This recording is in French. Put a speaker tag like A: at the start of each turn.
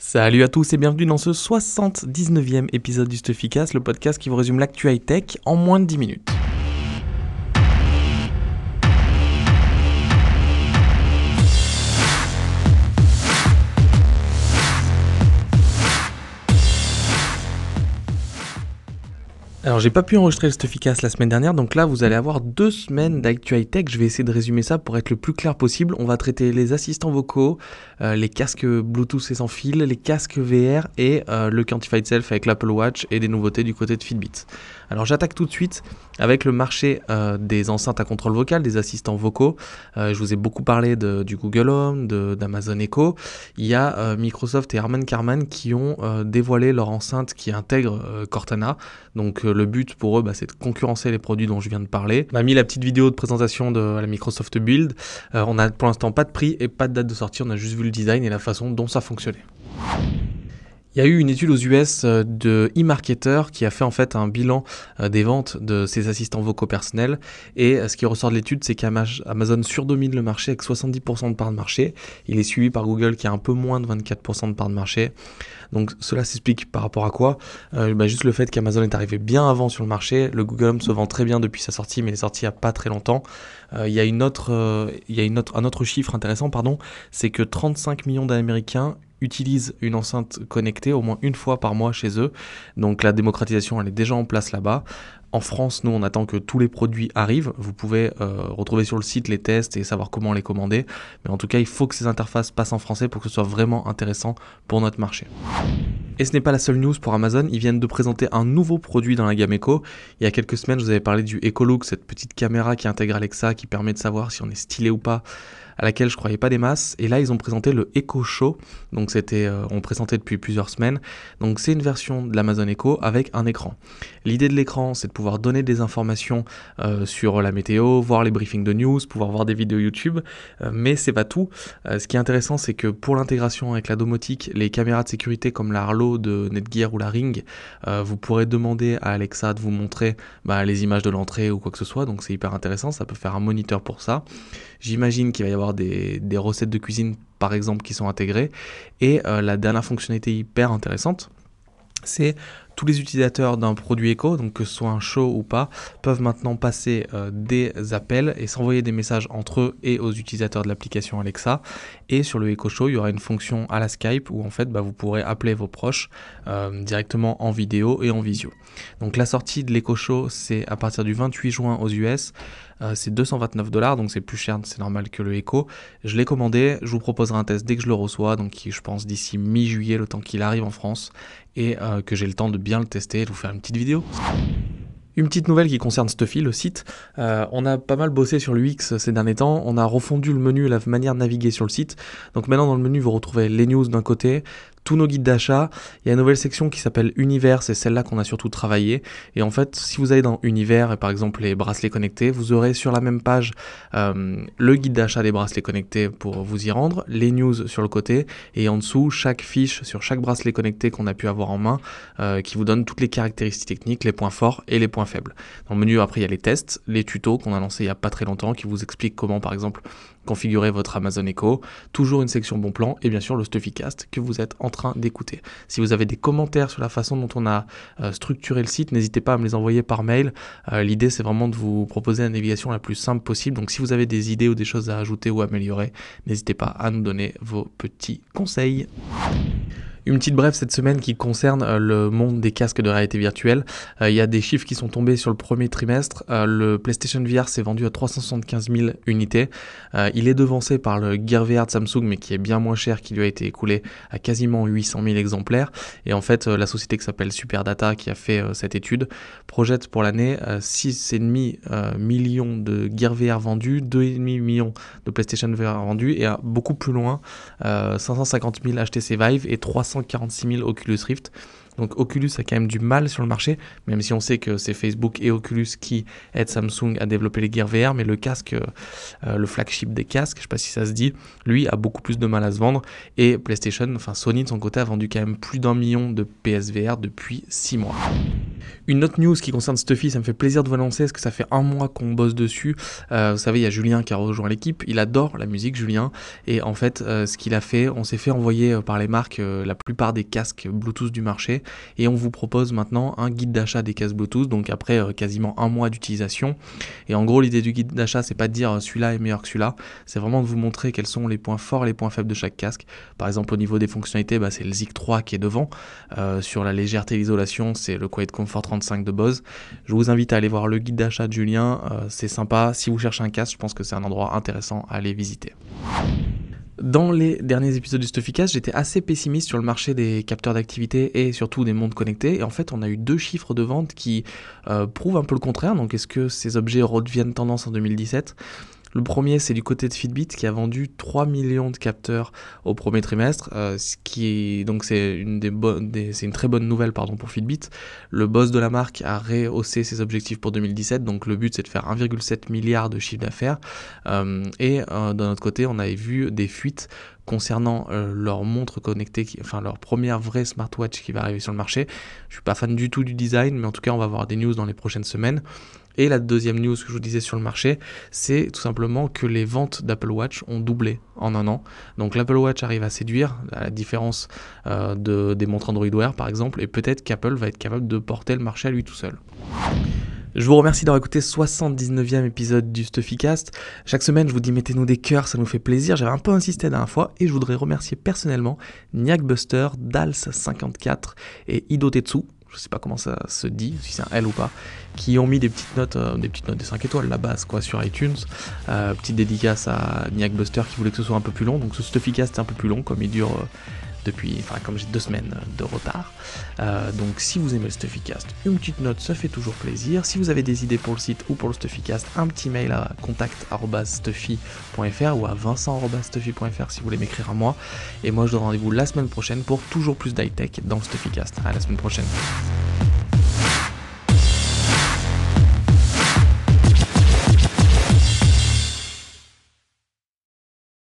A: Salut à tous et bienvenue dans ce 79e épisode du Stuffycast, le podcast qui vous résume l'actu high-tech en moins de 10 minutes. Alors j'ai pas pu enregistrer le Stuffycast la semaine dernière, donc là vous allez avoir deux semaines d'actu high tech. Je vais essayer de résumer ça pour être le plus clair possible. On va traiter les assistants vocaux, euh, les casques Bluetooth et sans fil, les casques VR et euh, le Quantified Self avec l'Apple Watch et des nouveautés du côté de Fitbit. Alors j'attaque tout de suite avec le marché euh, des enceintes à contrôle vocal, des assistants vocaux. je vous ai beaucoup parlé du Google Home, d'Amazon Echo. Il y a Microsoft et Harman Kardon qui ont dévoilé leur enceinte qui intègre Cortana. Donc le but pour eux, bah, c'est de concurrencer les produits dont je viens de parler. On a mis la petite vidéo de présentation de la Microsoft Build. on a pour l'instant pas de prix et pas de date de sortie, on a juste vu le design et la façon dont ça fonctionnait. Il y a eu une étude aux US euh, de eMarketer qui a fait en fait un bilan euh, des ventes de ses assistants vocaux personnels et euh, ce qui ressort de l'étude c'est qu'Amazon surdomine le marché avec 70% de part de marché. Il est suivi par Google qui a un peu moins de 24% de part de marché. Donc cela s'explique par rapport à quoi? Bah, Juste le fait qu'Amazon est arrivé bien avant sur le marché. Le Google Home se vend très bien depuis sa sortie mais il est sorti il n'y a pas très longtemps. il y a, une autre, il y a une autre, un autre chiffre intéressant, pardon, c'est que 35 millions d'Américains utilisent une enceinte connectée au moins une fois par mois chez eux. Donc la démocratisation, elle est déjà en place là-bas. En France, nous, on attend que tous les produits arrivent. Vous pouvez euh, retrouver sur le site les tests et savoir comment les commander. Mais en tout cas, il faut que ces interfaces passent en français pour que ce soit vraiment intéressant pour notre marché. Et ce n'est pas la seule news pour Amazon, ils viennent de présenter un nouveau produit dans la gamme Echo. Il y a quelques semaines, je vous avais parlé du Echo Look, cette petite caméra qui intègre Alexa, qui permet de savoir si on est stylé ou pas à laquelle je croyais pas des masses. Et là, ils ont présenté le Echo Show. Donc, c'était, euh, on présentait depuis plusieurs semaines. Donc, c'est une version de l'Amazon Echo avec un écran. L'idée de l'écran, c'est de pouvoir donner des informations euh, sur la météo, voir les briefings de news, pouvoir voir des vidéos YouTube. Euh, mais c'est pas tout. ce qui est intéressant, c'est que pour l'intégration avec la domotique, les caméras de sécurité comme la Harlow de Netgear ou la Ring, vous pourrez demander à Alexa de vous montrer bah, les images de l'entrée ou quoi que ce soit. Donc, c'est hyper intéressant. Ça peut faire un moniteur pour ça. J'imagine qu'il va y avoir des, recettes de cuisine par exemple qui sont intégrées. Et euh, la dernière fonctionnalité hyper intéressante, c'est tous les utilisateurs d'un produit éco, donc que ce soit un show ou pas, peuvent maintenant passer euh, des appels et s'envoyer des messages entre eux et aux utilisateurs de l'application Alexa. Et sur le Echo Show, il y aura une fonction à la Skype où en fait bah, vous pourrez appeler vos proches euh, directement en vidéo et en visio. Donc la sortie de l'Echo Show, c'est à partir du 28 juin aux US. Euh, c'est 229 dollars, donc c'est plus cher, c'est normal que le Echo. Je l'ai commandé, je vous proposerai un test dès que je le reçois, donc je pense d'ici mi-juillet, le temps qu'il arrive en France, et que j'ai le temps de le tester et vous faire une petite vidéo. Une petite nouvelle qui concerne Stuffy, le site. Euh, on a pas mal bossé sur l'UX ces derniers temps. On a refondu le menu et la manière de naviguer sur le site. Donc maintenant dans le menu, vous retrouvez les news d'un côté, tous nos guides d'achat. Il y a une nouvelle section qui s'appelle Univers, c'est celle-là qu'on a surtout travaillé. Et en fait, si vous allez dans Univers et par exemple les bracelets connectés, vous aurez sur la même page euh, le guide d'achat des bracelets connectés pour vous y rendre, les news sur le côté et en dessous chaque fiche sur chaque bracelet connecté qu'on a pu avoir en main euh, qui vous donne toutes les caractéristiques techniques, les points forts et les points faibles. Dans le menu après il y a les tests, les tutos qu'on a lancés il y a pas très longtemps qui vous expliquent comment par exemple configurer votre Amazon Echo, toujours une section bon plan et bien sûr le Stuffycast que vous êtes en train d'écouter. Si vous avez des commentaires sur la façon dont on a euh, structuré le site, n'hésitez pas à me les envoyer par mail. Euh, l'idée c'est vraiment de vous proposer la navigation la plus simple possible. Donc si vous avez des idées ou des choses à ajouter ou améliorer, n'hésitez pas à nous donner vos petits conseils. Une petite brève cette semaine qui concerne euh, le monde des casques de réalité virtuelle. Euh, il y a des chiffres qui sont tombés sur le premier trimestre. Euh, le PlayStation VR s'est vendu à 375 000 unités. il est devancé par le Gear VR de Samsung, mais qui est bien moins cher, qui lui a été écoulé à quasiment 800 000 exemplaires. Et en fait, la société qui s'appelle Superdata, qui a fait cette étude, projette pour l'année 6,5 millions de Gear VR vendus, 2,5 millions de PlayStation VR vendus, et beaucoup plus loin, 550 000 HTC Vive et 300 46 000 Oculus Rift. Donc Oculus a quand même du mal sur le marché, même si on sait que c'est Facebook et Oculus qui aident Samsung à développer les gears VR, mais le casque, euh, le flagship des casques, je sais pas si ça se dit, lui a beaucoup plus de mal à se vendre. Et PlayStation, enfin Sony de son côté, a vendu quand même plus d'un million de PSVR depuis 6 mois. Une autre news qui concerne Stuffy, ça me fait plaisir de vous annoncer, parce que ça fait un mois qu'on bosse dessus. Euh, vous savez, il y a Julien qui a rejoint l'équipe, il adore la musique, Julien, et en fait, euh, ce qu'il a fait, on s'est fait envoyer euh, par les marques la plupart des casques Bluetooth du marché, et on vous propose maintenant un guide d'achat des casques Bluetooth, donc après quasiment un mois d'utilisation. Et en gros, l'idée du guide d'achat, c'est pas de dire celui-là est meilleur que celui-là, c'est vraiment de vous montrer quels sont les points forts et les points faibles de chaque casque. Par exemple, au niveau des fonctionnalités, bah, c'est le Zik 3 qui est devant. sur la légèreté et l'isolation, c'est le Quiet Comfort 30 de Bose. Je vous invite à aller voir le guide d'achat de Julien, euh, c'est sympa. Si vous cherchez un casque, je pense que c'est un endroit intéressant à aller visiter. Dans les derniers épisodes du Stuffycast, j'étais assez pessimiste sur le marché des capteurs d'activité et surtout des montres connectées. Et en fait, on a eu deux chiffres de vente qui euh, prouvent un peu le contraire. Donc, est-ce que ces objets redeviennent tendance en 2017 le premier, c'est du côté de Fitbit qui a vendu 3 millions de capteurs au premier trimestre, euh, ce qui donc c'est une des, c'est une très bonne nouvelle pardon pour Fitbit. Le boss de la marque a rehaussé ses objectifs pour 2017, donc le but c'est de faire 1,7 milliard de chiffre d'affaires. Euh, et euh, d'un autre côté, on avait vu des fuites concernant leur montre connectée, enfin leur première vraie smartwatch qui va arriver sur le marché. Je suis pas fan du tout du design, mais en tout cas on va avoir des news dans les prochaines semaines. Et la deuxième news que je vous disais sur le marché, c'est tout simplement que les ventes d'Apple Watch ont doublé en un an. Donc l'Apple Watch arrive à séduire, à la différence euh, de, des montres Android Wear par exemple, et peut-être qu'Apple va être capable de porter le marché à lui tout seul. Je vous remercie d'avoir écouté 79e épisode du Stuffycast. Chaque semaine, je vous dis mettez-nous des cœurs, ça nous fait plaisir. J'avais un peu insisté la dernière fois et je voudrais remercier personnellement Niak Buster, Dals54 et Ido Tetsu je sais pas comment ça se dit, si c'est un L ou pas, qui ont mis des petites notes, euh, des petites notes des 5 étoiles, la base quoi, sur iTunes. Euh, petite dédicace à Niak Buster qui voulait que ce soit un peu plus long, donc ce Stuffycast est un peu plus long, comme il dure euh, depuis, enfin comme j'ai deux semaines de retard. Euh, donc si vous aimez le Stuffycast, une petite note, ça fait toujours plaisir. Si vous avez des idées pour le site ou pour le Stuffycast, un petit mail à contact.stuffy.fr ou à vincent.stuffy.fr si vous voulez m'écrire à moi. Et moi je donne rendez-vous la semaine prochaine pour toujours plus d'high-tech dans le Stuffycast. À la semaine prochaine.